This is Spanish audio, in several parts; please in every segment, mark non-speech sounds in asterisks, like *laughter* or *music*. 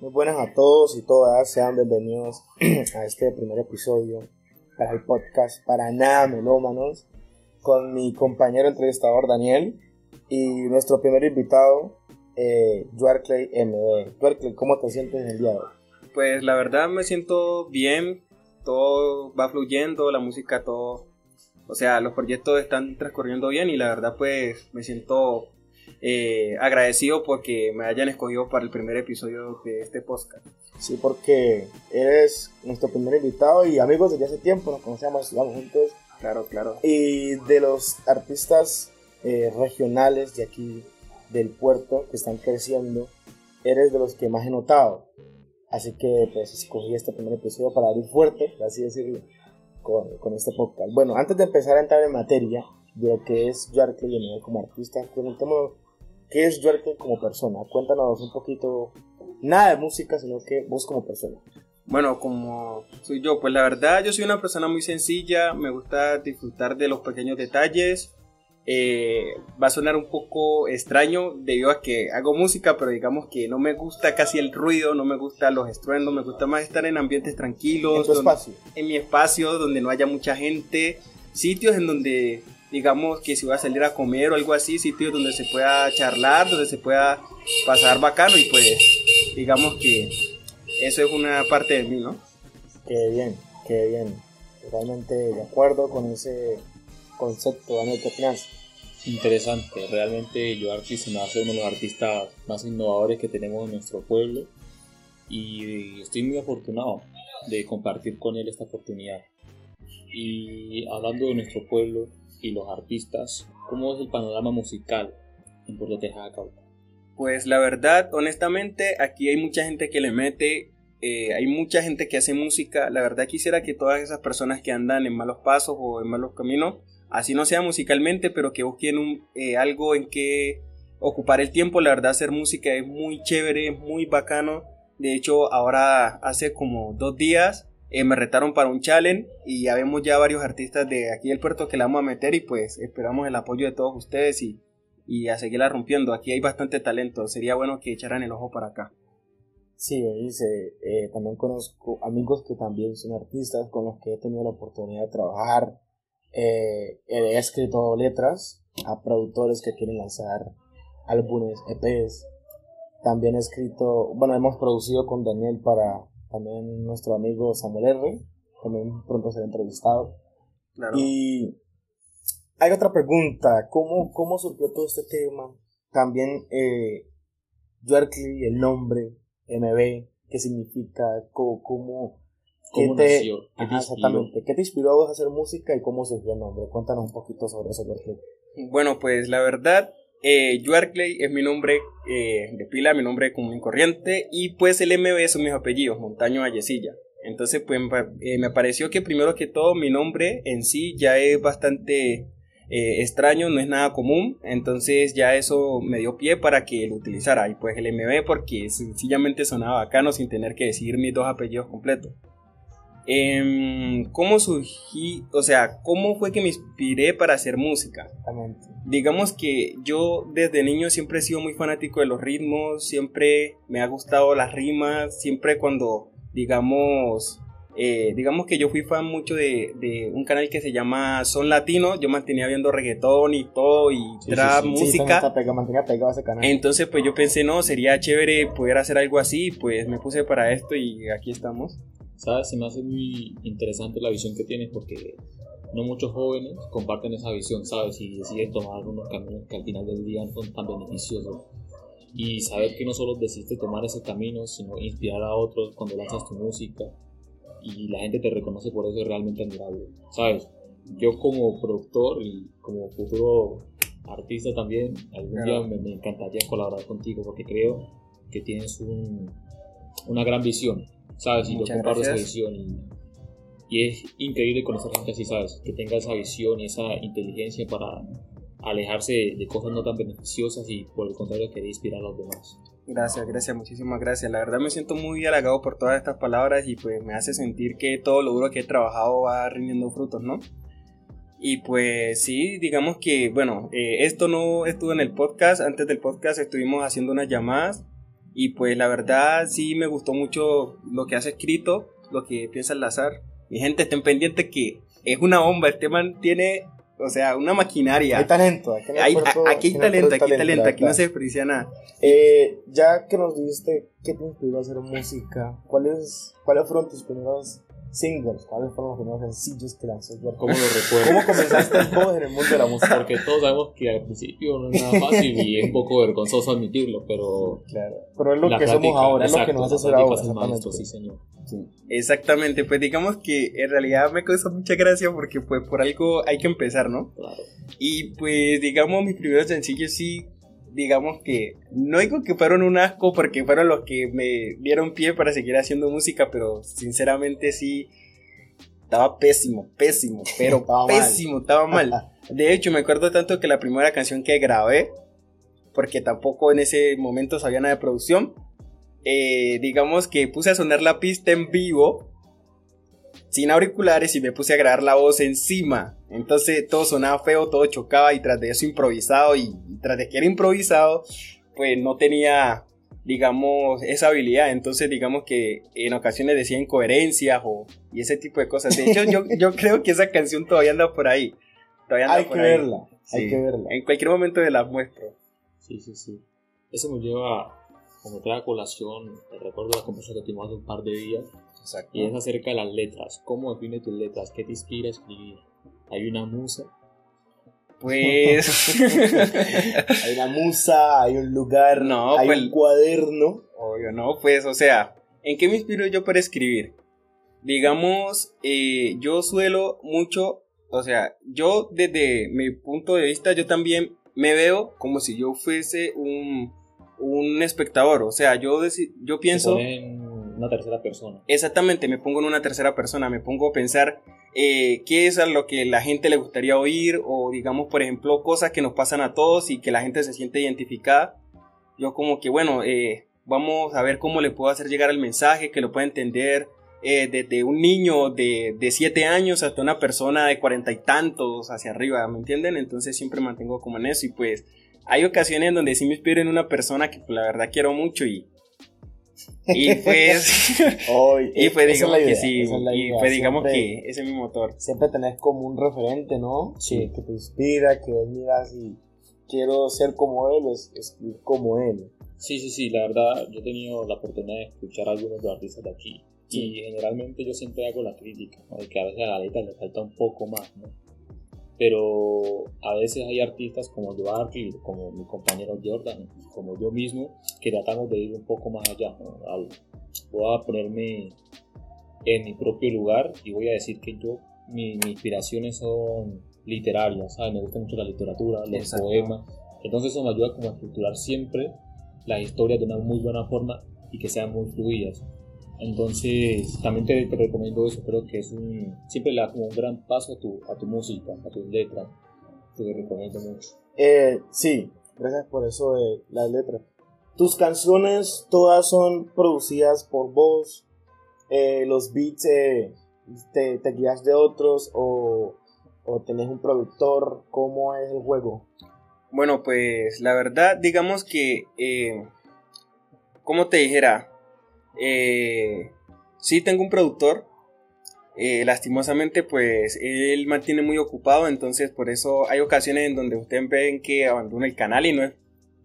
Muy buenas a todos y todas, sean bienvenidos *clears throat* a este primer episodio para el podcast Para Nada Melómanos con mi compañero entrevistador Daniel y nuestro primer invitado, eh, MD. Clay, ¿cómo te sientes el día de hoy? Pues la verdad me siento bien, todo va fluyendo, la música, todo, o sea, los proyectos están transcurriendo bien y la verdad pues me siento eh, agradecido porque me hayan escogido para el primer episodio de este podcast. Sí, porque eres nuestro primer invitado y amigos desde hace tiempo, nos conocemos, estudiamos juntos. Claro, claro. Y de los artistas eh, regionales de aquí, del puerto, que están creciendo, eres de los que más he notado. Así que pues escogí este primer episodio para abrir fuerte, así decirlo, con, con este podcast. Bueno, antes de empezar a entrar en materia de lo que es Yarkley y como artista, preguntémonos qué es Yarkley como persona. Cuéntanos un poquito, nada de música, sino que vos como persona. Bueno, como soy yo, pues la verdad yo soy una persona muy sencilla, me gusta disfrutar de los pequeños detalles, eh, va a sonar un poco extraño debido a que hago música, pero digamos que no me gusta casi el ruido, no me gusta los estruendos, me gusta más estar en ambientes tranquilos. En espacio. En mi espacio, donde no haya mucha gente, sitios en donde digamos que si voy a salir a comer o algo así, sitios donde se pueda charlar, donde se pueda pasar bacano y pues digamos que eso es una parte de mí, ¿no? Qué bien, qué bien. Totalmente de acuerdo con ese concepto, Daniel, ¿qué opinas? interesante. Realmente yo se me hace uno de los artistas más innovadores que tenemos en nuestro pueblo y estoy muy afortunado de compartir con él esta oportunidad. Y hablando de nuestro pueblo y los artistas, ¿cómo es el panorama musical en Puerto Tejada, Pues la verdad, honestamente, aquí hay mucha gente que le mete, eh, hay mucha gente que hace música. La verdad quisiera que todas esas personas que andan en malos pasos o en malos caminos así no sea musicalmente, pero que busquen un, eh, algo en que ocupar el tiempo. La verdad, hacer música es muy chévere, es muy bacano. De hecho, ahora hace como dos días eh, me retaron para un challenge y ya vemos ya varios artistas de aquí del puerto que la vamos a meter y pues esperamos el apoyo de todos ustedes y, y a seguirla rompiendo. Aquí hay bastante talento, sería bueno que echaran el ojo para acá. Sí, dice, eh, también conozco amigos que también son artistas con los que he tenido la oportunidad de trabajar eh, he escrito letras a productores que quieren lanzar álbumes, EPs. También he escrito, bueno, hemos producido con Daniel para también nuestro amigo Samuel R. También pronto será entrevistado. Y hay otra pregunta, ¿cómo, cómo surgió todo este tema? También eh, el nombre, MB, ¿qué significa? ¿Cómo, cómo ¿Cómo ¿Qué te, exactamente. ¿Qué te inspiró a vos a hacer música y cómo surgió el nombre? Cuéntanos un poquito sobre eso, Clay. Bueno, pues la verdad, eh, es mi nombre eh, de pila, mi nombre común y corriente, y pues el MB son mis apellidos, Montaño Vallecilla. Entonces, pues eh, me pareció que primero que todo mi nombre en sí ya es bastante eh, extraño, no es nada común, entonces ya eso me dio pie para que lo utilizara. Y pues el MB porque sencillamente sonaba bacano sin tener que decir mis dos apellidos completos. Eh, ¿Cómo surgí? O sea, ¿cómo fue que me inspiré para hacer música? Digamos que yo desde niño siempre he sido muy fanático de los ritmos, siempre me ha gustado las rimas, siempre cuando, digamos, eh, digamos que yo fui fan mucho de, de, un canal que se llama Son Latino, yo mantenía viendo reggaetón y todo y trap, música. Entonces pues yo pensé, no, sería chévere poder hacer algo así, pues me puse para esto y aquí estamos. ¿Sabes? Se me hace muy interesante la visión que tienes porque no muchos jóvenes comparten esa visión, ¿sabes? Y deciden tomar unos caminos que al final del día no son tan beneficiosos. Y saber que no solo decidiste tomar ese camino, sino inspirar a otros cuando lanzas tu música y la gente te reconoce por eso es realmente admirable, ¿sabes? Yo como productor y como futuro artista también, algún día me, me, encantaría colaborar contigo porque creo que tienes un, una gran visión ¿sabes? Y yo comparto esa visión y, es increíble conocer gente así, ¿sabes? Que tenga esa visión y esa inteligencia para alejarse de, cosas no tan beneficiosas y por el contrario querer inspirar a los demás. Gracias, gracias, muchísimas gracias. La verdad me siento muy halagado por todas estas palabras y pues me hace sentir que todo lo duro que he trabajado va rindiendo frutos, ¿no? Y pues sí, digamos que, bueno, eh, esto no estuvo en el podcast. Antes del podcast estuvimos haciendo unas llamadas Y pues la verdad sí me gustó mucho lo que has escrito, lo que piensa Lazar. Mi gente, estén pendientes que es una bomba. Este man tiene, o sea, una maquinaria. Hay talento. Aquí hay, aquí hay talento, aquí hay talento, aquí no se desperdicia nada. Eh, ya que nos dijiste qué te inspiró a hacer música, ¿cuáles, ¿cuáles fueron tus primeros singles? ¿Cuáles fueron los primeros sencillos que lanzó ¿Cómo lo recuerdo? ¿Cómo comenzaste vos en el mundo de la música? Porque todos sabemos que al principio no es nada fácil y es un poco vergonzoso admitirlo, pero... Claro, pero es lo que somos ahora, es lo que nos hace ser ahora. Exactamente. sí, señor. Exactamente, pues digamos que en realidad me causa mucha gracia porque pues por algo hay que empezar, ¿no? Claro. Y pues digamos mis primeros sencillos sí digamos que no digo que fueron un asco porque fueron los que me dieron pie para seguir haciendo música, pero sinceramente sí estaba pésimo, pésimo, pero *laughs* pésimo, estaba mal. *laughs* De hecho, me acuerdo tanto que la primera canción que grabé, porque tampoco en ese momento sabía nada de producción, eh, digamos que puse a sonar la pista en vivo sin auriculares y me puse a grabar la voz encima. Entonces todo sonaba feo, todo chocaba y tras de eso improvisado y, tras de que era improvisado, pues no tenía, digamos, esa habilidad. Entonces digamos que en ocasiones decía incoherencias o y ese tipo de cosas. De hecho yo, yo creo que esa canción todavía anda por ahí. Todavía anda hay que verla, hay que verla. En cualquier momento de la muestro. Sí, sí, sí. Eso me lleva como trae colación, recuerdo la conversación que tuvimos hace un par de días y es acerca de las letras. ¿Cómo define tus letras? ¿Qué te inspira a escribir? ¿Hay una musa? Pues. *laughs* hay una musa, hay un lugar, no, hay pues, un cuaderno. Obvio, no, pues, o sea, ¿en qué me inspiro yo para escribir? Digamos, eh, yo suelo mucho, o sea, yo desde mi punto de vista, yo también me veo como si yo fuese un, un espectador. O sea, yo, yo pienso una tercera persona. Exactamente, me pongo en una tercera persona, me pongo a pensar eh, qué es a lo que la gente le gustaría oír o digamos, por ejemplo, cosas que nos pasan a todos y que la gente se siente identificada. Yo como que, bueno, eh, vamos a ver cómo le puedo hacer llegar el mensaje, que lo pueda entender eh, desde un niño de, de siete años hasta una persona de cuarenta y tantos hacia arriba, ¿me entienden? Entonces siempre mantengo como en eso y pues hay ocasiones donde sí me inspiro una persona que pues, la verdad quiero mucho y y pues, *laughs* *laughs* y pues digamos que sí, y pues digamos que ese es mi motor. Siempre tenés como un referente, ¿no? Sí. Que, te inspira, que vos miras y quiero ser como él, es, escribir como él. Sí, sí, sí, la verdad yo he tenido la oportunidad de escuchar a algunos de los artistas de aquí y generalmente yo siempre hago la crítica, ¿no? de que a veces a la letra le falta un poco más, ¿no? Pero a veces hay artistas como Joaquín, como mi compañero Jordan, como yo mismo, que tratamos de ir un poco más allá. Voy a ponerme en mi propio lugar y voy a decir que yo, mis inspiraciones son literarias, ¿sabes? me gusta mucho la literatura, los poemas, entonces eso me ayuda como a estructurar siempre las historias de una muy buena forma y que sean muy fluidas. Entonces, también te, recomiendo eso, creo que es un, siempre le da como un gran paso a tu, a tu música, a tus letras. Te recomiendo mucho. Eh, sí, gracias por eso de las letras. Tus canciones todas son producidas por vos, eh, los beats eh, te, te, guías de otros o, o tenés un productor, ¿cómo es el juego? Bueno, pues la verdad, digamos que, eh, como te dijera, eh, sí, tengo un productor. Eh, lastimosamente, pues él mantiene muy ocupado, entonces por eso hay ocasiones en donde ustedes ven que abandona el canal y no es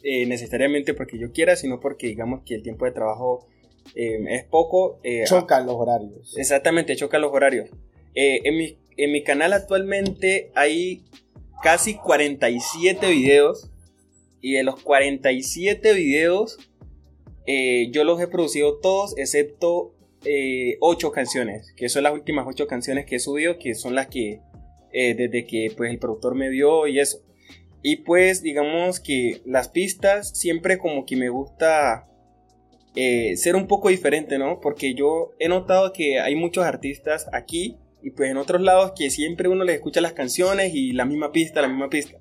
eh, necesariamente porque yo quiera, sino porque digamos que el tiempo de trabajo eh, es poco. chocan los horarios. Exactamente, chocan los horarios. en, mi, en mi canal actualmente hay casi 47 videos y de los 47 videos eh, yo los he producido todos excepto eh, ocho canciones, que son las últimas ocho canciones que he subido, que son las que eh, desde que pues el productor me dio y eso. Y pues digamos que las pistas siempre como que me gusta ser un poco diferente, ¿no? Porque yo he notado que hay muchos artistas aquí y pues en otros lados que siempre uno les escucha las canciones y la misma pista, la misma pista.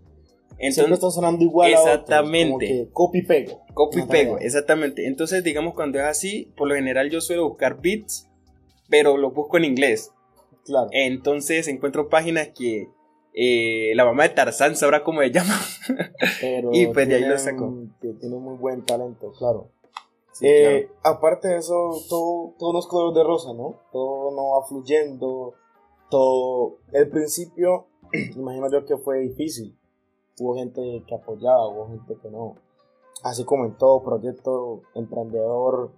Entonces, está sonando igual exactamente. A copy pego. Copy pego, exactamente. Entonces, digamos, cuando es así, por lo general yo suelo buscar beats, pero lo busco en inglés. Claro. Entonces encuentro páginas que eh, la mamá de Tarzán sabrá cómo se llama. *laughs* y pues de ahí lo saco. Tiene muy buen talento, claro. Eh, aparte de eso, todo, todo no es color de rosa, ¿no? Todo no va fluyendo, todo... El principio, *clears throat* imagino yo que fue difícil. Hubo gente que apoyaba, hubo gente que no. Así como en todo proyecto emprendedor,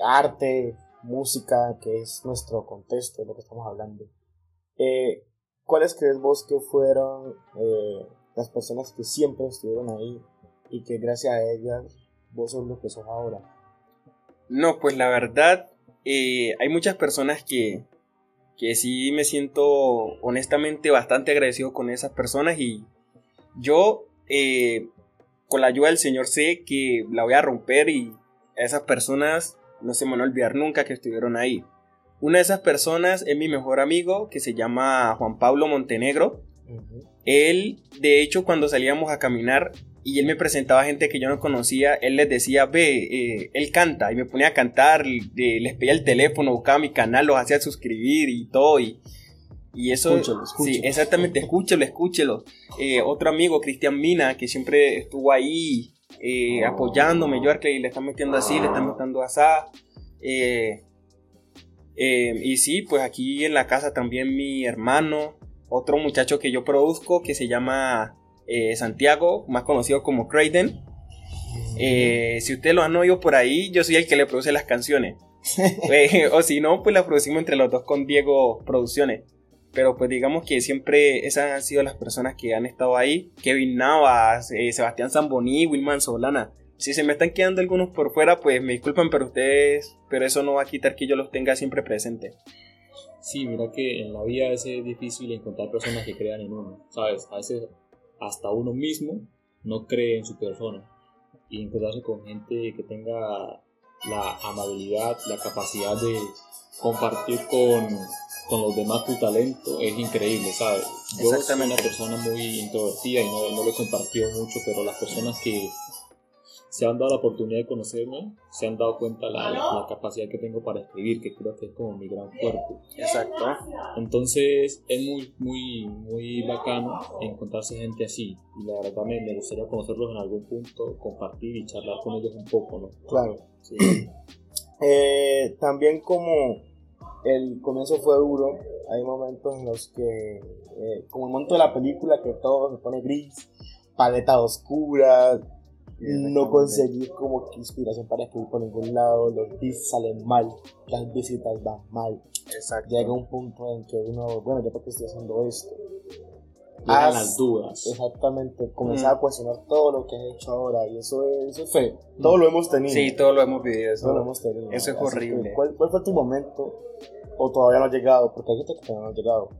arte, música, que es nuestro contexto, de lo que estamos hablando. Eh, ¿Cuáles crees vos que fueron eh, las personas que siempre estuvieron ahí y que gracias a ellas vos sos lo que sos ahora? No, pues la verdad, eh, hay muchas personas que, que sí me siento honestamente bastante agradecido con esas personas y yo con la ayuda del Señor sé que la voy a romper y a esas personas no se me van a olvidar nunca que estuvieron ahí. Una de esas personas es mi mejor amigo que se llama Juan Pablo Montenegro. Él, de hecho, cuando salíamos a caminar y él me presentaba gente que yo no conocía, él les decía, ve, eh, él canta y me ponía a cantar, les pedía el teléfono, buscaba mi canal, los hacía suscribir y todo. Y, y eso, sí, exactamente, escúchelo, escúchelo. Eh, otro amigo, Cristian Mina, que siempre estuvo ahí eh, apoyándome, yo que le están metiendo así, le están metiendo así. Eh, eh, y sí, pues aquí en la casa también mi hermano, otro muchacho que yo produzco que se llama Santiago, más conocido como Crayden. si ustedes lo han oído por ahí, yo soy el que le produce las canciones. *laughs* o si no, pues las producimos entre los dos con Diego Producciones. Pero pues digamos que siempre esas han sido las personas que han estado ahí. Kevin Navas, eh, Sebastián Zamboni, Wilman Solana. Si se me están quedando algunos por fuera, pues me disculpan, pero ustedes, pero eso no va a quitar que yo los tenga siempre presentes. Sí, mira que en la vida es difícil encontrar personas que crean en uno, ¿sabes? A veces hasta uno mismo no cree en su persona. Y encontrarse con gente que tenga la amabilidad, la capacidad de compartir con con los demás tu talento es increíble, ¿sabes? Yo soy una persona muy introvertida y no, no lo he compartido mucho, pero las personas que se han dado la oportunidad de conocerme se han dado cuenta la, la, capacidad que tengo para escribir, que creo que es como mi gran fuerte. Exacto. Entonces es muy, muy, muy bacano encontrarse gente así. Y la verdad me, me gustaría conocerlos en algún punto, compartir y charlar con ellos un poco, ¿no? Claro. Sí. *clears throat* eh, también como el comienzo fue duro. Hay momentos en los que, eh, como el momento de la película, que todo se pone gris, paleta oscura, no conseguí como que inspiración para escribir por ningún lado, los beats salen mal, las visitas van mal. Exacto. Llega un punto en que uno, bueno, ya porque estoy haciendo esto. Llegan las dudas. Exactamente, comenzar a cuestionar todo lo que has hecho ahora y eso es, eso es feo. Todo lo hemos tenido. Sí, todo lo hemos vivido. Eso, todo lo hemos tenido. Eso es horrible. ¿cuál, ¿cuál, fue tu momento o todavía no ha llegado, porque hay gente que todavía no ha llegado.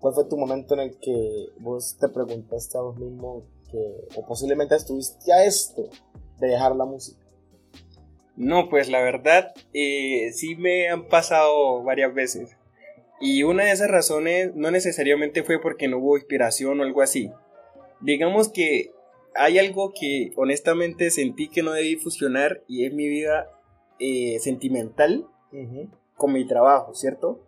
¿Cuál fue tu momento en el que vos te preguntaste a vos mismo que, o posiblemente estuviste a esto de dejar la música? No, pues la verdad, eh, sí me han pasado varias veces. Y una de esas razones no necesariamente fue porque no hubo inspiración o algo así. Digamos que hay algo que honestamente sentí que no debí fusionar y es mi vida eh, sentimental con mi trabajo, ¿cierto?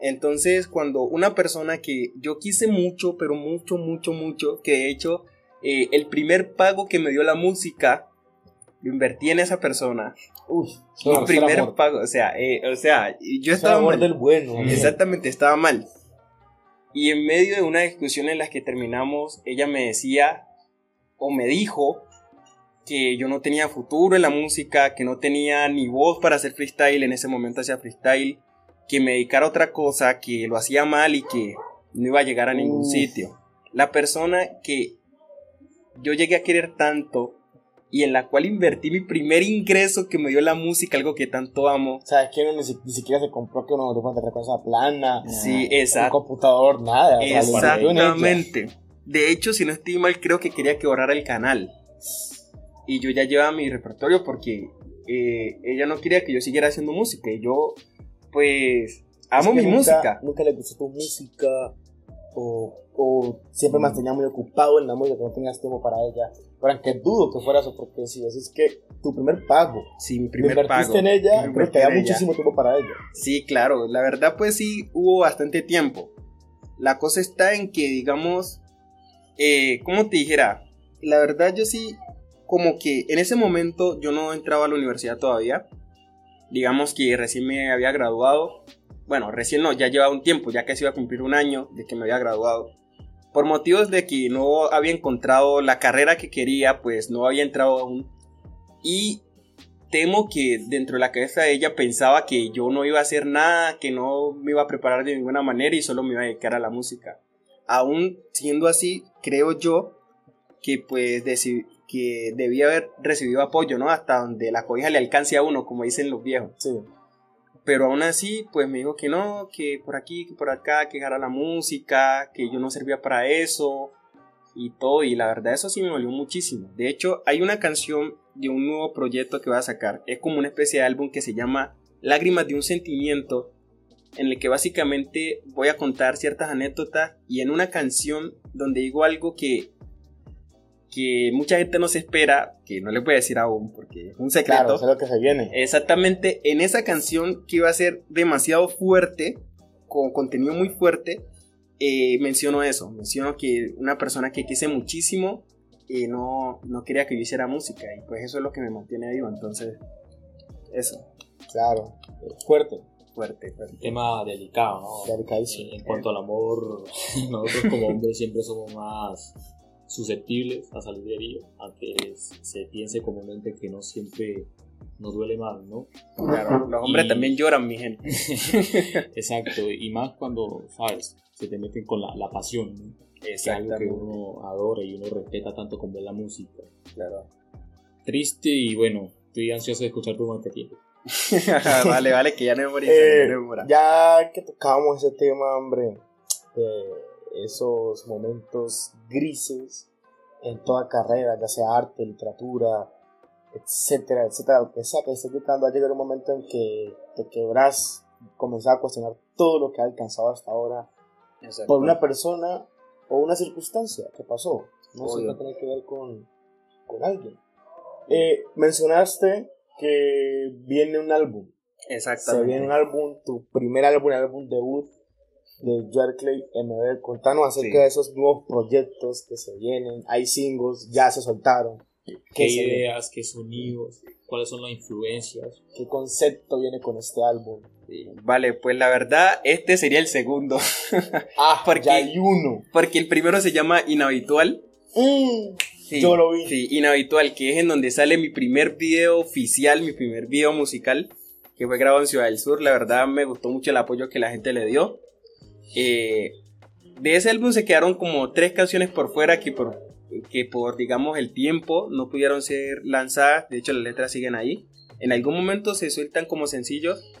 Entonces, cuando una persona que yo quise mucho, pero mucho, mucho, mucho, que de hecho eh, el primer pago que me dio la música, lo invertí en esa persona. Uf, el primer pago, o sea, eh, o sea, yo estaba mal. del bueno. Exactamente, estaba mal. Y en medio de una discusión en la que terminamos, ella me decía, o me dijo, que yo no tenía futuro en la música, que no tenía ni voz para hacer freestyle, en ese momento hacía freestyle, que me dedicara a otra cosa, que lo hacía mal y que no iba a llegar a ningún sitio. La persona que yo llegué a querer tanto y en la cual invertí mi primer ingreso que me dio la música, algo que tanto amo. O sea, que uno ni, siquiera se compró que uno de cosa plana. Sí, exacto. Un computador, nada. Exactamente. De hecho, si no estoy mal, creo que quería que borrara el canal y yo ya llevaba mi repertorio porque eh, ella no quería que yo siguiera haciendo música y yo pues amo mi música. Nunca le gustó tu música o, o siempre me mantenía muy ocupado en la música, que no tenías tiempo para ella. Pero aunque dudo que fuera eso, porque si es que tu primer pago, sí, mi primer pago, en ella, pero te da muchísimo tiempo para ella. Sí, claro, la verdad pues sí hubo bastante tiempo. La cosa está en que, digamos, eh, ¿cómo te dijera? La verdad yo sí como que en ese momento yo no entraba a la universidad todavía. Digamos que recién me había graduado. Bueno, recién no, ya llevaba un tiempo, ya casi iba a cumplir un año de que me había graduado. Por motivos de que no había encontrado la carrera que quería, pues no había entrado aún. Y temo que dentro de la cabeza de ella pensaba que yo no iba a hacer nada, que no me iba a preparar de ninguna manera y solo me iba a dedicar a la música. Aún siendo así, creo yo que pues que debía haber recibido apoyo, ¿no? Hasta donde la cobija le alcance a uno, como dicen los viejos. Sí. Pero aún así, pues me dijo que no, que por aquí, que por acá, que dejara la música, que yo no servía para eso y todo. Y la verdad, eso sí me dolió muchísimo. De hecho, hay una canción de un nuevo proyecto que voy a sacar. Es como una especie de álbum que se llama Lágrimas de un sentimiento, en el que básicamente voy a contar ciertas anécdotas y en una canción donde digo algo que que mucha gente no se espera, que no le voy a decir aún porque es un secreto. Claro, es lo que se viene. Exactamente, en esa canción que iba a ser demasiado fuerte, con contenido muy fuerte, eh, menciono eso, menciono que una persona que quise muchísimo y no, no quería que yo hiciera música y pues eso es lo que me mantiene vivo, entonces eso. Claro, fuerte. Fuerte, fuerte. Tema delicado, ¿no? Delicadísimo. En, en cuanto al amor, *laughs* nosotros como hombres siempre somos más susceptibles a salir de heridos, aunque se piense comúnmente que no siempre nos duele más, ¿no? Claro, los hombres Y- también lloran, mi gente. *laughs* Exacto, y más cuando, ¿sabes? Se te meten con la, la pasión, ¿no? Es algo que uno adora y uno respeta tanto como es la música. Claro. Triste y bueno, estoy ansioso de escuchar tu *laughs* material. vale, vale, que ya no me morí. Eh, ya que tocábamos ese tema, hombre, de esos momentos grises en toda carrera, ya sea arte, literatura, etcétera, etcétera, lo que sea que estés dedicando, va a llegar un momento en que te quebras, comenzar a cuestionar todo lo que has alcanzado hasta ahora Exacto. por una persona o una circunstancia que pasó. No siempre tiene que ver con, con alguien. Eh, mencionaste que viene un álbum. Se Exactamente. viene un álbum, tu primer álbum, el álbum debut de Clay MB. Contanos acerca Sí. de esos nuevos proyectos que se vienen. Hay singles, ya se soltaron. ¿Qué ¿Qué, ideas, qué sonidos, cuáles son las influencias? ¿Qué concepto viene con este álbum? Sí. Vale, pues la verdad, este sería el segundo. *laughs* Ah, Porque- ya hay uno. Porque el primero se llama Inhabitual. Mm, Sí, Yo lo vi. Sí, Inhabitual, que es en donde sale mi primer video oficial, mi primer video musical, que fue grabado en Ciudad del Sur. La verdad me gustó mucho el apoyo que la gente le dio. Eh, de ese álbum se quedaron como tres canciones por fuera que por, que por, digamos, el tiempo no pudieron ser lanzadas. De hecho, las letras siguen ahí. En algún momento se sueltan como sencillos.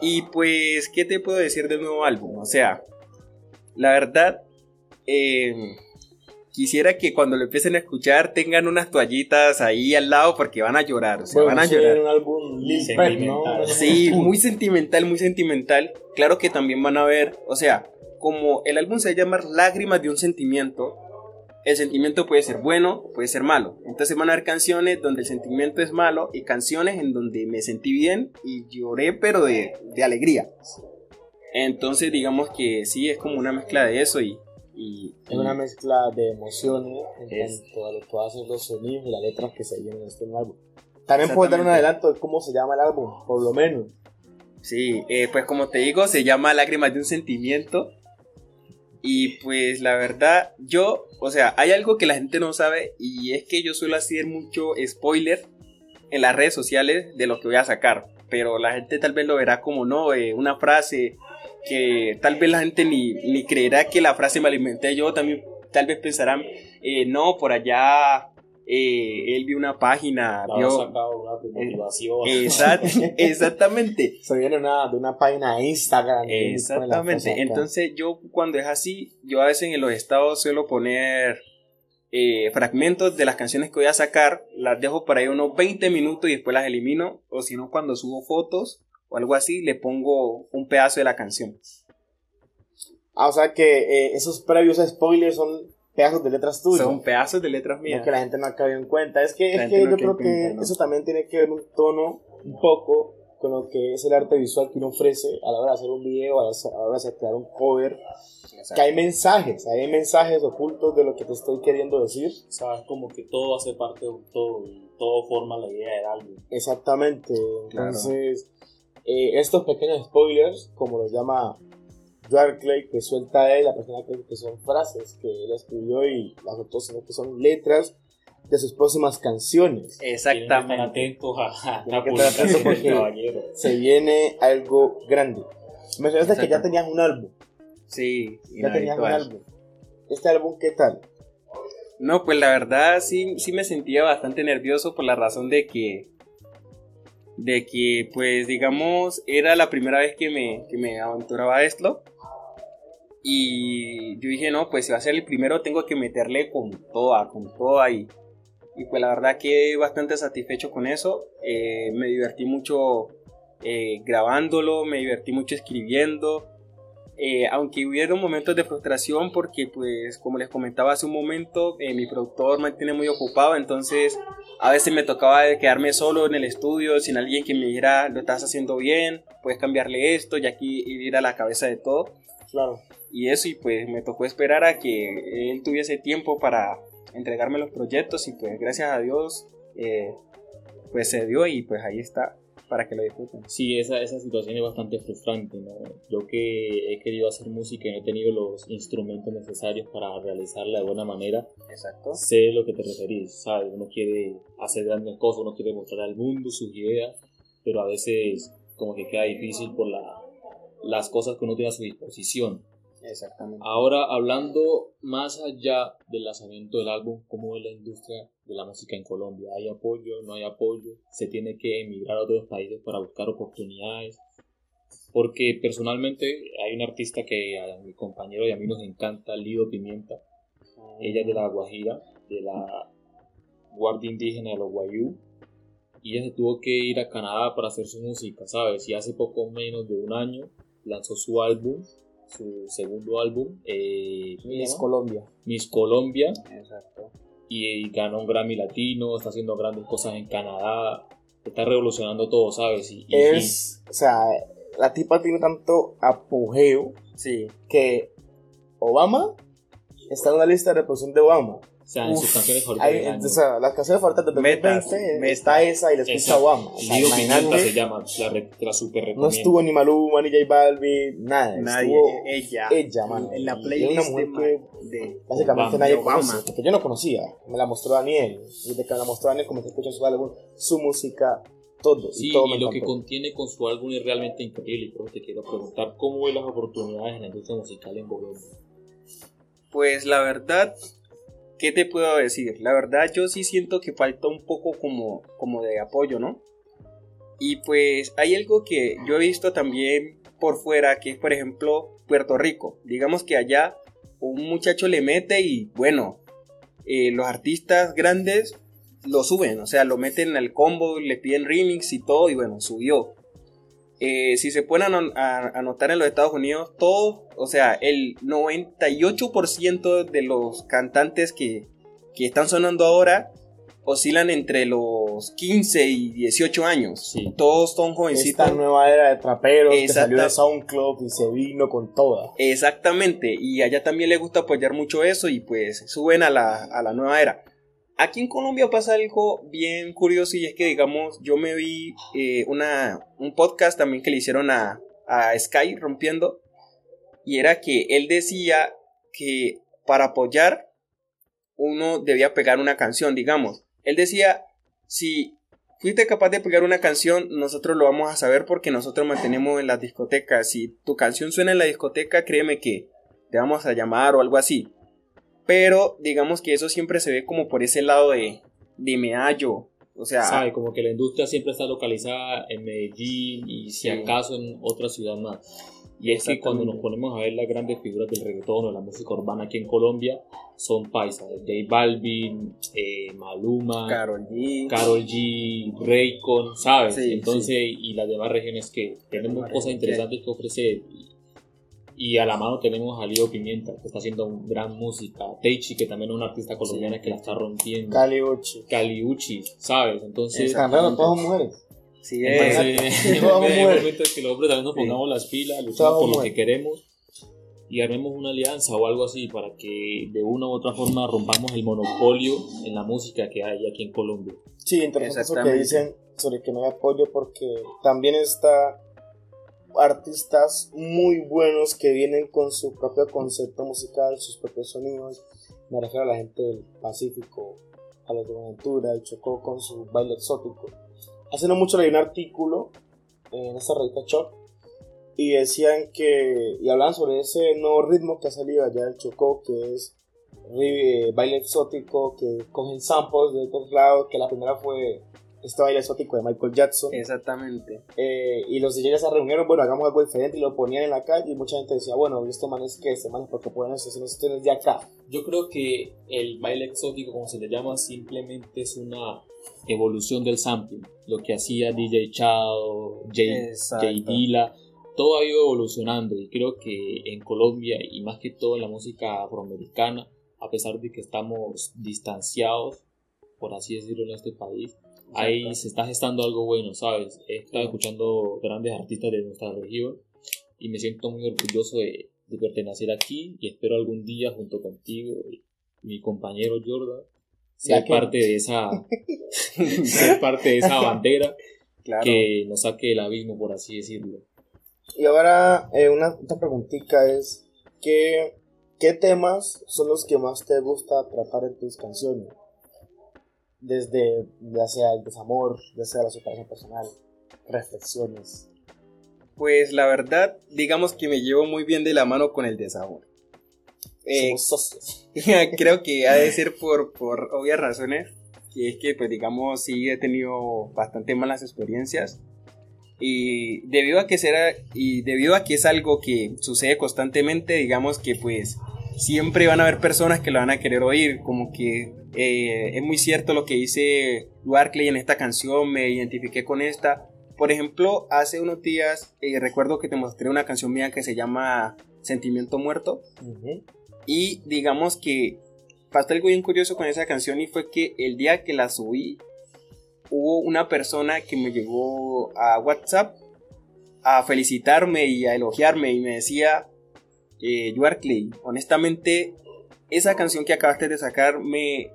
Y pues, ¿qué te puedo decir del nuevo álbum? O sea, la verdad, eh, quisiera que cuando lo empiecen a escuchar tengan unas toallitas ahí al lado porque van a llorar. O sea, Bueno, van a sí, llorar. un álbum. Sí, muy sentimental, muy sentimental. Claro que también van a ver, o sea, como el álbum se va a llamar Lágrimas de un sentimiento, el sentimiento puede ser bueno, puede ser malo. Entonces van a haber canciones donde el sentimiento es malo y canciones en donde me sentí bien y lloré, pero de, de alegría. Entonces digamos que sí, es como una mezcla de eso y... y- Es una mezcla de emociones en Es- cuanto a lo que hacen los sonidos y las letras que se vienen en este álbum. También puedes dar un adelanto de cómo se llama el álbum, por lo menos. Sí, eh, pues como te digo, se llama Lágrimas de un sentimiento. Y pues la verdad, yo, o sea, hay algo que la gente no sabe y es que yo suelo hacer mucho spoiler en las redes sociales de lo que voy a sacar. Pero la gente tal vez lo verá como no, eh, una frase que tal vez la gente ni, ni creerá que la frase me la inventé yo. También tal vez pensarán, eh, no, por allá eh, él vio una página, La vio... sacado una de motivación. Exact- *laughs* exactamente. Se viene una, de una página de Instagram. Exactamente. Entonces yo cuando es así, yo a veces en los estados suelo poner eh, fragmentos de las canciones que voy a sacar, las dejo por ahí unos 20 minutos y después las elimino. O si no, cuando subo fotos o algo así, le pongo un pedazo de la canción. Ah, o sea que eh, esos previos spoilers son pedazos de letras tuyas. Son pedazos de letras No mías. que la gente no ha caído en cuenta. Es que, es que no yo creo que ¿no? eso también tiene que ver un tono un poco con lo que es el arte visual que uno ofrece a la hora de hacer un video, a la hora de crear un cover. Que hay mensajes, hay mensajes ocultos de lo que te estoy queriendo decir. Sabes, como que todo hace parte de todo y todo forma la idea de algo. Exactamente. Entonces, eh, estos pequeños spoilers, como los llama Clay, que suelta él, la persona que, que son frases que él escribió y las otras sino que son letras de sus próximas canciones. Exactamente. atentos a, a porque se viene algo grande. Mencionaste que ya tenías un álbum. Sí, ya tenías un álbum. ¿Este álbum qué tal? No, pues la verdad sí, sí me sentía bastante nervioso por la razón de que de que pues digamos era la primera vez que me, que me aventuraba esto. Y yo dije no pues si va a ser el primero tengo que meterle con toda con toda y, y pues la verdad que bastante satisfecho con eso. Eh, me divertí mucho eh, grabándolo me divertí mucho escribiendo eh, aunque hubieron momentos de frustración porque pues como les comentaba hace un momento eh, mi productor me tiene muy ocupado entonces a veces me tocaba quedarme solo en el estudio sin alguien que me dijera lo estás haciendo bien puedes cambiarle esto y aquí ir a la cabeza de todo. Claro. Y eso y pues me tocó esperar a que él tuviese tiempo para entregarme los proyectos y pues gracias a Dios eh, pues se dio y pues ahí está para que lo disfruten. Sí, esa, esa situación es bastante frustrante, ¿no? Yo que he querido hacer música y no he tenido los instrumentos necesarios para realizarla de buena manera, Exacto. sé lo que te referís, ¿sabes? Uno quiere hacer grandes cosas, uno quiere mostrar al mundo sus ideas, pero a veces como que queda difícil por la, las cosas que uno tiene a su disposición. Exactamente. Ahora, hablando más allá del lanzamiento del álbum, ¿cómo es la industria de la música en Colombia? ¿Hay apoyo? ¿No hay apoyo? ¿Se tiene que emigrar a otros países para buscar oportunidades? Porque personalmente hay un artista que a mi compañero y a mí nos encanta, Lido Pimienta. Ella es de la Guajira, de la Guardia Indígena de los Guayú. Y ella se tuvo que ir a Canadá para hacer su música, ¿sabes? Y hace poco menos de un año lanzó su álbum su segundo álbum, eh, Miss Colombia. Miss Colombia. Exacto. Y, ganó un Grammy Latino, está haciendo grandes cosas en Canadá, está revolucionando todo, ¿sabes? Y, es, o sea, la tipa tiene tanto apogeo sí. que Obama está en la lista de reproducción de Obama. O sea, en sus canciones favoritas. O sea, las canciones favoritas de 2020 está esa y la escucha Obama. O sea, Pimienta se llama, la, la super recomiendo. No estuvo ni Maluma, ni J Balvin, nada. Nadie, estuvo ella. Ella, man. En la playlist una mujer de, que básicamente nadie conoce, porque yo no conocía. Me la mostró Daniel. Y desde que me la mostró Daniel, como que escucho su álbum, su música, todo. Sí, y, todo y lo que contiene con su álbum es realmente increíble. Y por eso te quiero preguntar, ¿cómo ves las oportunidades en la industria musical en Colombia? Pues la verdad, ¿qué te puedo decir? La verdad yo sí siento que falta un poco como, como de apoyo, ¿no? Y pues hay algo que yo he visto también por fuera, que es por ejemplo Puerto Rico. Digamos que allá un muchacho le mete y bueno, eh, los artistas grandes lo suben, o sea, lo meten al combo, le piden remix y todo y bueno, subió. Eh, si se pueden anotar en los Estados Unidos, todo, o sea, el 98% de los cantantes que, que, están sonando ahora oscilan entre los 15 y 18 años. Sí. Todos son jovencitos. Esta nueva era de traperos que salió de SoundCloud y se vino con toda. Exactamente, y allá también le gusta apoyar mucho eso y pues suben a la, a la nueva era. Aquí en Colombia pasa algo bien curioso y es que, digamos, yo me vi eh, una, un podcast también que le hicieron a, a Sky rompiendo y era que él decía que para apoyar uno debía pegar una canción, digamos. Él decía, si fuiste capaz de pegar una canción, nosotros lo vamos a saber porque nosotros mantenemos en las discotecas. Si tu canción suena en la discoteca, créeme que te vamos a llamar o algo así. Pero digamos que eso siempre se ve como por ese lado de, de medallo. O sea, sabe como que la industria siempre está localizada en Medellín y si acaso en otra ciudad más. Y es que cuando nos ponemos a ver las grandes figuras del reggaetón o la música urbana aquí en Colombia, son paisas. J Balvin, eh, Maluma, Karol G, Karol G, Raycon, ¿sabes? Entonces, y las demás regiones que tenemos cosas interesantes que ofrecer. Y a la mano tenemos a Leo Pimienta, que está haciendo gran música. Teichi, que también es una artista colombiana que la está rompiendo. Caliuchi. Caliuchi, ¿sabes? Entonces. Cantando todas mujeres. Sí, Entonces, Imagínate, es momento que los hombres también nos Sí. pongamos las pilas, luchamos por lo que queremos y armemos una alianza o algo así para que de una u otra forma rompamos el monopolio en la música que hay aquí en Colombia. Sí, interesante eso que dicen sobre que no hay apoyo porque también está artistas muy buenos que vienen con su propio concepto musical, sus propios sonidos. Me refiero a la gente del Pacífico, a los de el Chocó con su baile exótico. Hace no mucho leí un artículo en esa revista Choc y decían que, y hablaban sobre ese nuevo ritmo que ha salido allá del Chocó, que es eh, baile exótico, que cogen samples de otros lados, que la primera fue este baile exótico de Michael Jackson. Exactamente. Eh, y los DJs se reunieron, bueno, hagamos algo diferente y lo ponían en la calle y mucha gente decía, bueno, este man es que, este man es porque ponen esto, esto es de acá. Yo creo que el baile exótico, como se le llama, simplemente es una evolución del sampling. Lo que hacía DJ Chao, Jay, Exacto. Jay Dilla, todo ha ido evolucionando y creo que en Colombia y más que todo en la música afroamericana, a pesar de que estamos distanciados, por así decirlo, en este país, ahí se está gestando algo bueno, ¿sabes? He estado escuchando grandes artistas de nuestra región y me siento muy orgulloso de, de pertenecer aquí y espero algún día junto contigo y mi compañero Jordan *laughs* ser parte de esa ser parte de esa bandera Claro. que nos saque del abismo por así decirlo Y ahora eh, una otra preguntita es, ¿qué, ¿qué temas son los que más te gusta tratar en tus canciones? Desde, ya sea el desamor, ya sea la superación personal, reflexiones. Pues la verdad, digamos que me llevo muy bien de la mano con el desamor. Eh, Somos socios. *laughs* creo que ha de ser *laughs* por, por obvias razones, que es que pues digamos sí he tenido bastante malas experiencias y debido a que será y debido a que es algo que sucede constantemente, digamos que pues siempre van a haber personas que lo van a querer oír, como que eh, es muy cierto lo que dice Barclay en esta canción, me identifiqué con esta. Por ejemplo, hace unos días eh, recuerdo que te mostré una canción mía que se llama Sentimiento Muerto. Ujú. Y digamos que pasó algo bien curioso con esa canción y fue que el día que la subí hubo una persona que me llegó a WhatsApp a felicitarme y a elogiarme y me decía, eh, Clay, honestamente esa canción que acabaste de sacar me,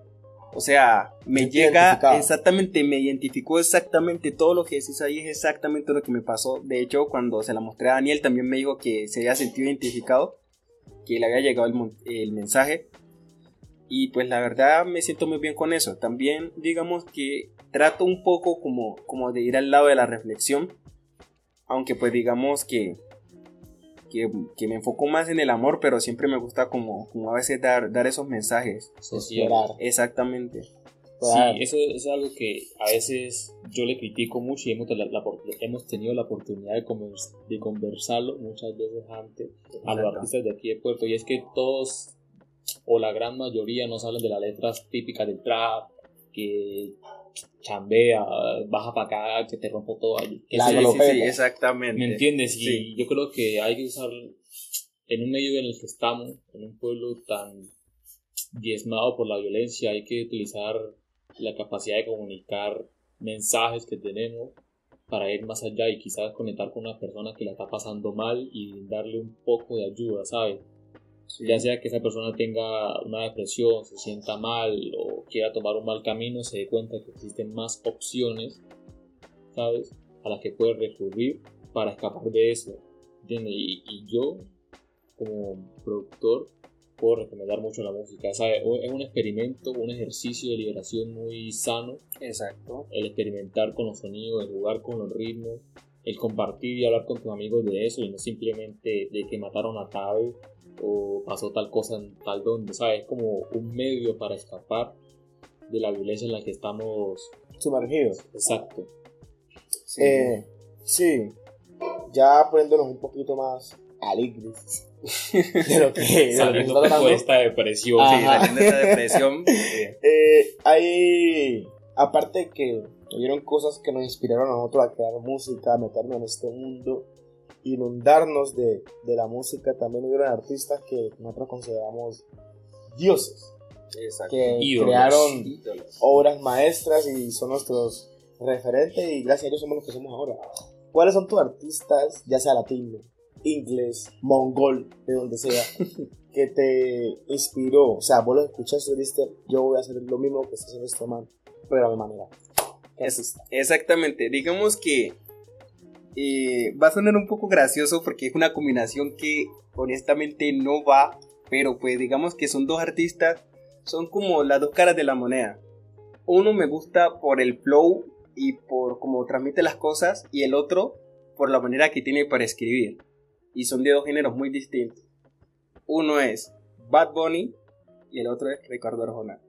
o sea, me llega exactamente, me identificó exactamente todo lo que decís ahí es exactamente lo que me pasó. De hecho, cuando se la mostré a Daniel también me dijo que se había sentido identificado que le había llegado el, el mensaje. Y pues la verdad me siento muy bien con eso. También digamos que trato un poco como, como de ir al lado de la reflexión. Aunque pues digamos que, que, que me enfoco más en el amor, pero siempre me gusta como, como a veces dar, dar esos mensajes. Esperar. Exactamente. Claro. Sí, eso, eso es algo que a veces yo le critico mucho y hemos, la- la- hemos tenido la oportunidad de, convers- de conversarlo muchas veces antes a los artistas de aquí de Puerto y es que todos o la gran mayoría nos hablan de las letras típicas del trap que chambea, baja para acá, que te rompo todo allí. La sí, Sí, sí, exactamente. ¿Me entiendes? Y yo creo que hay que usar en un medio en el que estamos, en un pueblo tan diezmado por la violencia, hay que utilizar la capacidad de comunicar mensajes que tenemos para ir más allá y quizás conectar con una persona que la está pasando mal y darle un poco de ayuda, ¿sabes? Sí. Ya sea que esa persona tenga una depresión, se sienta mal o quiera tomar un mal camino, se dé cuenta que existen más opciones, ¿sabes? A las que puede recurrir para escapar de eso. ¿entiendes? Y, y yo, como productor, puedo recomendar mucho la música. ¿sabes? Es un experimento, un ejercicio de liberación muy sano Exacto. el experimentar con los sonidos, el jugar con los ritmos, el compartir y hablar con tus amigos de eso y no simplemente de que mataron a tal o pasó tal cosa en tal donde, ¿sabes? Es como un medio para escapar de la violencia en la que estamos. Sumergidos. Exacto. Sí. Eh, sí, ya poniéndonos un poquito más alegres *laughs* de lo que, de lo que Saliendo de esta depresión. Ah. Sí, saliendo de esa depresión. *laughs* eh, Eh, hay, aparte de que hubieron cosas que nos inspiraron a nosotros a crear música, a meternos en este mundo, inundarnos de, de la música, también hubieron artistas que nosotros consideramos dioses, exacto. que Ídolos. crearon Ídolos. obras maestras y son nuestros, referente y gracias a ellos somos los que somos ahora. ¿Cuáles son tus artistas, ya sea latino, inglés, mongol, de donde sea, *laughs* que te inspiró? O sea, vos lo escuchaste y dijiste, yo voy a hacer lo mismo que está haciendo este man, pero de manera. Es, exactamente, digamos que eh, va a sonar un poco gracioso porque es una combinación que honestamente no va, pero pues digamos que son dos artistas, son como las dos caras de la moneda. Uno me gusta por el flow y por cómo transmite las cosas y el otro por la manera que tiene para escribir. Y son de dos géneros muy distintos. Uno es Bad Bunny y el otro es Ricardo Arjona.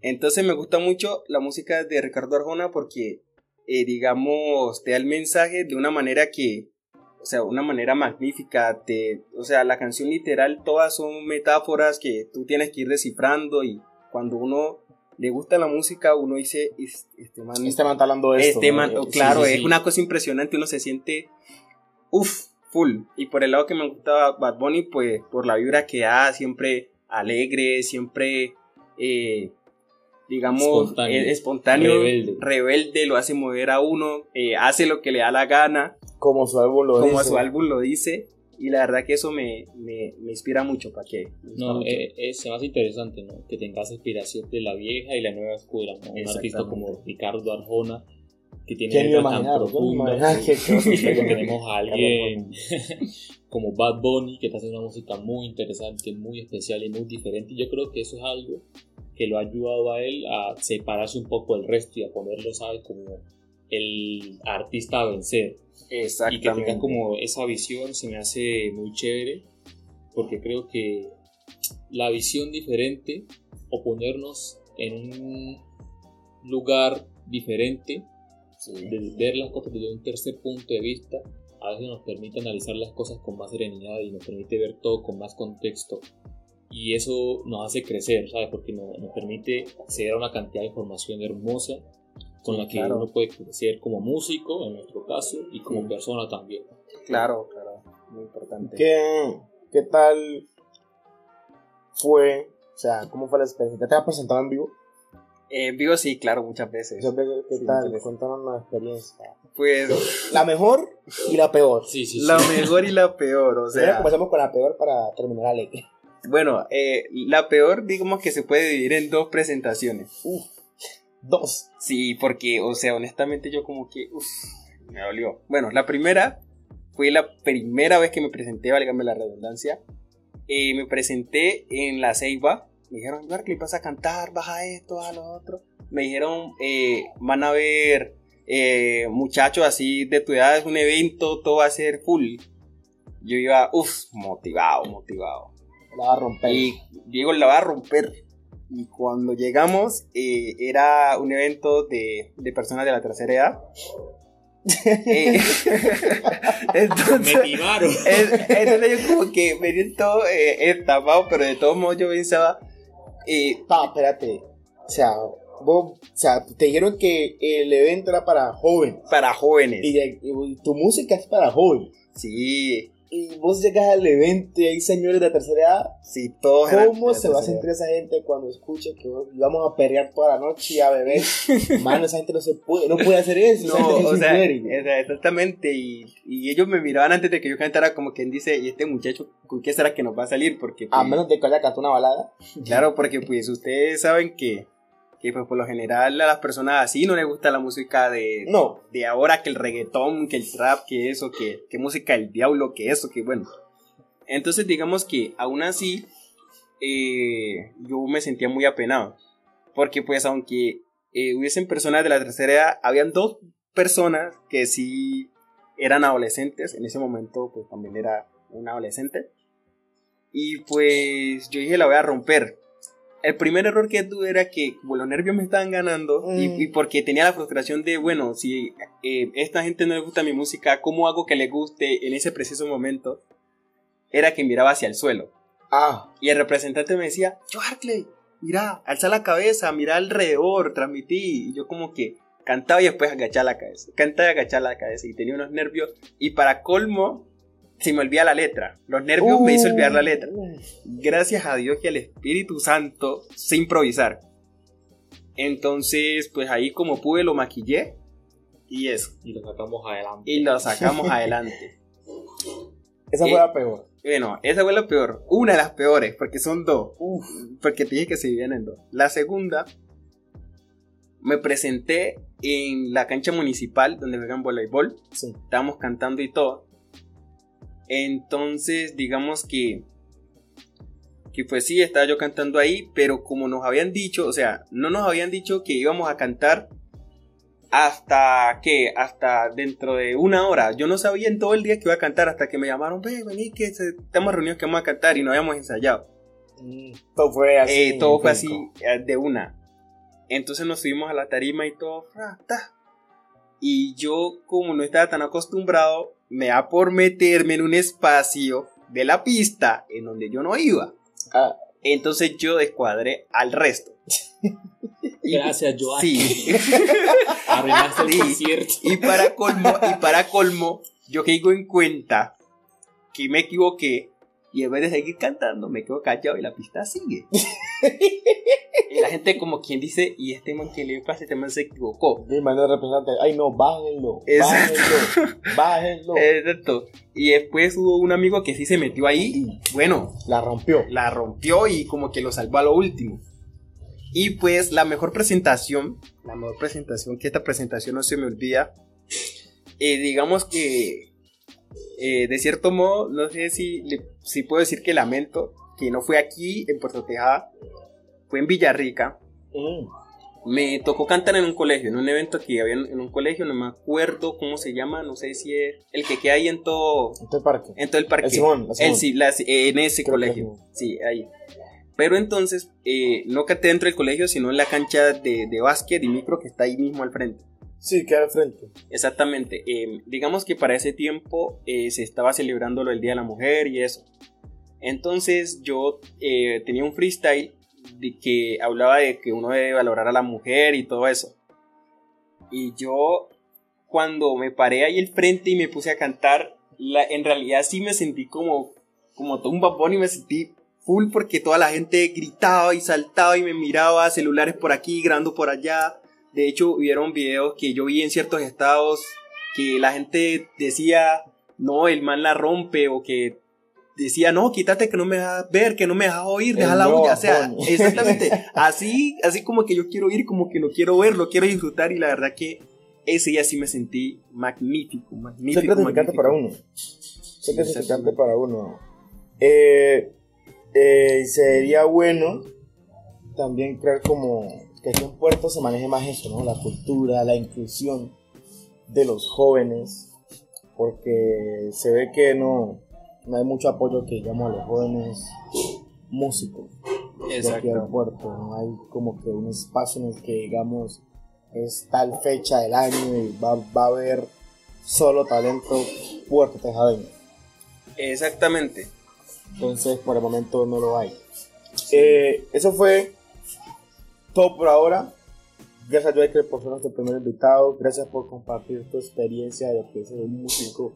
Entonces me gusta mucho la música de Ricardo Arjona porque, eh, digamos, te da el mensaje de una manera que, o sea, una manera magnífica. Te, o sea, la canción literal, todas son metáforas que tú tienes que ir descifrando y cuando uno le gusta la música, uno dice, este man... Este man está hablando de esto. Este man, claro, es una cosa impresionante, uno se siente, uff, full. Y por el lado que me gusta Bad Bunny, pues por la vibra que da, siempre alegre, siempre, eh, digamos, espontáneo, rebelde. lo hace mover a uno, eh, hace lo que le da la gana. Como su álbum lo como su álbum lo dice. Y la verdad que eso me, me, me inspira mucho para que... No, eh, es, más interesante, ¿no? Que tengas inspiración de la vieja y la nueva escuela, ¿no? Un artista como Ricardo Arjona, que tiene letras tan profundas. *laughs* tenemos a alguien *laughs* como Bad Bunny, que está haciendo una música muy interesante, muy especial y muy diferente. Y yo creo que eso es algo que lo ha ayudado a él a separarse un poco del resto y a ponerlo, ¿sabes? Como el artista a vencer. Y que tenga como esa visión se me hace muy chévere porque creo que la visión diferente o ponernos en un lugar diferente, de ver las cosas desde un tercer punto de vista, a veces nos permite analizar las cosas con más serenidad y nos permite ver todo con más contexto. Y eso nos hace crecer, ¿sabes? Porque nos, nos permite acceder a una cantidad de información hermosa con la que uno puede crecer como músico, en nuestro caso, y como persona también. Claro, claro, muy importante. ¿Qué, qué tal fue? O sea, ¿cómo fue la experiencia? ¿Te has presentado en vivo? en vivo sí, claro, muchas veces. ¿Qué tal? Contanos una experiencia. Pues... La mejor y la peor. Sí, sí, sí. La mejor y la peor, o sea... Comenzamos con la peor para terminar la ley. Bueno, eh, la peor, digamos que se puede dividir en dos presentaciones. Uf. Dos. Sí, porque, o sea, honestamente yo como que, uff, me dolió. Bueno, la primera fue la primera vez que me presenté, válgame la redundancia. Eh, me presenté en la Ceiba. Me dijeron, Barkley, vas a cantar, baja esto, baja lo otro. Me dijeron, eh, van a ver eh, muchachos así de tu edad, es un evento, todo va a ser full. Yo iba, uff, motivado, motivado. La va a romper. Y Diego la va a romper. Y cuando llegamos, eh, era un evento de, de, personas de la tercera edad. *laughs* eh, *laughs* entonces, me timaron. *laughs* entonces yo como que me dio todo eh, estafado, pero de todos modos yo pensaba... Eh, pa, espérate. O sea, vos, o sea, te dijeron que el evento era para jóvenes. Para jóvenes. Y, y tu música es para jóvenes. Sí y vos llegas al evento y hay señores de tercera edad. Sí, todos ¿Cómo se va a sentir esa gente cuando escuche que vamos a perrear toda la noche y a beber? *laughs* Mano, esa gente no se puede, no puede hacer eso. No, o sea, exactamente. Y, y, ellos me miraban antes de que yo cantara como quien dice, ¿y este muchacho con qué será que nos va a salir? Porque, a pues, menos de que haya cantado una balada. Claro, porque pues ustedes saben que que pues por lo general a las personas así no les gusta la música de, no. de ahora, que el reggaetón, que el trap, que eso, que, que música del diablo, que eso, que bueno. Entonces digamos que aún así eh, yo me sentía muy apenado, porque pues aunque eh, hubiesen personas de la tercera edad, habían dos personas que sí eran adolescentes, en ese momento pues también era un adolescente, y pues yo dije la voy a romper, el primer error que tuve era que los nervios me estaban ganando y, mm. porque tenía la frustración de, bueno, si eh, esta gente no le gusta mi música, ¿cómo hago que le guste en ese preciso momento? Era que miraba hacia el suelo. Ah. Y el representante me decía, yo Hartley, mira, alza la cabeza, mira alrededor, transmití. Y yo como que cantaba y después agachaba la cabeza. Cantaba y agachaba la cabeza y tenía unos nervios. Y para colmo, se me olvida la letra. Los nervios me hizo olvidar la letra. Gracias a Dios y al Espíritu Santo sé improvisar. Entonces, pues ahí como pude lo maquillé y eso. Y lo sacamos adelante. Y lo sacamos adelante. *laughs* Esa Eh, fue la peor. Bueno, esa fue la peor. Una de las peores, porque son dos. Porque te dije que se vienen dos. La segunda, me presenté en la cancha municipal donde juegan voleibol. Sí. Estábamos cantando y todo. Entonces, digamos que. Que pues sí, estaba yo cantando ahí, pero como nos habían dicho, o sea, no nos habían dicho que íbamos a cantar hasta que, hasta dentro de una hora. Yo no sabía en todo el día que iba a cantar hasta que me llamaron, ve, vení, que estamos reunidos que vamos a cantar y no habíamos ensayado. Mm, Todo fue así. Eh, todo fue así eh, de una. Entonces nos subimos a la tarima y todo. Y yo, como no estaba tan acostumbrado, me da por meterme en un espacio de la pista en donde yo no iba. Ah. Entonces yo descuadré al resto. *laughs* Gracias, Joan. Sí. *laughs* Arruinaste el Sí. concierto. y para colmo, y para colmo, yo caigo en cuenta que me equivoqué y en vez de seguir cantando me quedo callado y la pista sigue. Y la gente como quien dice, y este man que le pasa, este man se equivocó. Mi hermano representante, ay no, bájenlo, Exacto. bájenlo, bájenlo. *laughs* Exacto. Y después hubo un amigo que sí se metió ahí, y, bueno, La rompió. la rompió y como que lo salvó a lo último. Y pues la mejor presentación, la mejor presentación, que esta presentación no se me olvida, eh, digamos que eh, de cierto modo, no sé si, le- si puedo decir que lamento que no fue aquí en Puerto Tejada, fue en Villarrica. Mm. Me tocó cantar en un colegio, en un evento que había en un colegio, no me acuerdo cómo se llama, no sé si es el que queda ahí en todo, En todo el parque. en todo el parque. El Simón, el Simón. El sí, en ese Creo colegio. es Sí, ahí. Pero entonces, eh, no canté dentro del colegio, sino en la cancha de, de básquet y micro que está ahí mismo al frente. Sí, queda al frente. Exactamente. eh, digamos que para ese tiempo eh, se estaba celebrando del Día de la Mujer y eso. Entonces yo eh, tenía un freestyle de que hablaba de que uno debe valorar a la mujer y todo eso. Y yo cuando me paré ahí al frente y me puse a cantar, la, en realidad sí me sentí como, como todo un babón y me sentí full porque toda la gente gritaba y saltaba y me miraba, celulares por aquí, grabando por allá. De hecho, hubieron videos que yo vi en ciertos estados que la gente decía, no, el man la rompe o que decía, no, quítate que no me dejas ver, que no me dejas oír, deja la bulla. O sea, *laughs* exactamente. Así, así como que yo quiero ir, como que lo quiero ver, lo quiero disfrutar y la verdad que ese día sí me sentí magnífico, magnífico. Sé gratificante magnífico. para uno. Gratificante exactamente. para uno. Eh, eh, sería bueno también crear como que aquí en Puerto se maneje más eso, ¿no? La cultura, la inclusión de los jóvenes, porque se ve que no, no hay mucho apoyo que digamos a los jóvenes músicos de aquí Exacto. puerto, no hay como que un espacio en el que digamos es tal fecha del año y va, va a haber solo talento puerto tejadeño. Exactamente. Entonces por el momento no lo hay. Eh, eso fue todo por ahora. Gracias Joaquín por ser nuestro primer invitado. Gracias por compartir tu experiencia de lo que es ser un músico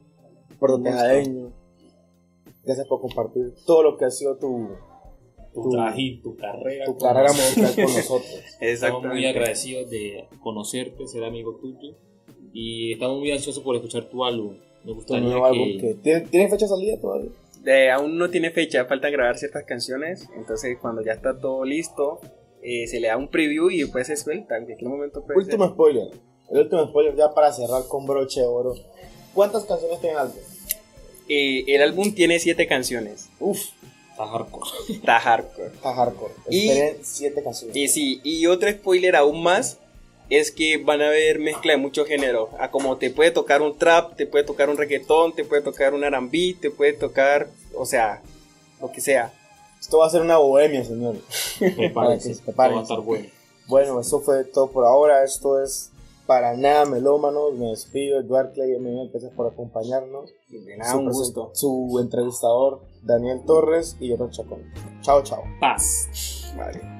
puertotejadeño. Gracias por compartir todo lo que ha sido tu, Tu tu, trajín, tu carrera. tu carrera musical con nosotros. *laughs* Estamos muy agradecidos de conocerte, ser amigo tuyo. Y estamos muy ansiosos por escuchar tu álbum. Me gustaría nuevo álbum que, que tiene, tiene fecha de salida todavía. Eh, aún no tiene fecha, falta grabar ciertas canciones. Entonces, cuando ya está todo listo, eh, se le da un preview y después se suelta. En cualquier momento puede Último ser. spoiler. El último spoiler ya para cerrar con broche de oro. ¿Cuántas canciones tiene el álbum? Eh, el álbum tiene siete canciones. Uf, está hardcore. Está hardcore. está hardcore. Y- siete canciones. Y sí, y otro spoiler aún más es que van a haber mezcla de muchos géneros. A como te puede tocar un trap, te puede tocar un reggaetón, te puede tocar un R&B, te puede tocar, o sea, lo que sea. Esto va a ser una bohemia, señor. Prepárense, *laughs* Prepárense. va a estar bueno. Bueno, eso fue todo por ahora. Esto es para nada melómanos. Me despido. Eduard Clay, gracias por acompañarnos. De nada, su, un gusto. su entrevistador, Daniel Torres y yo, Chacón. Chao, chao. Paz. Vale.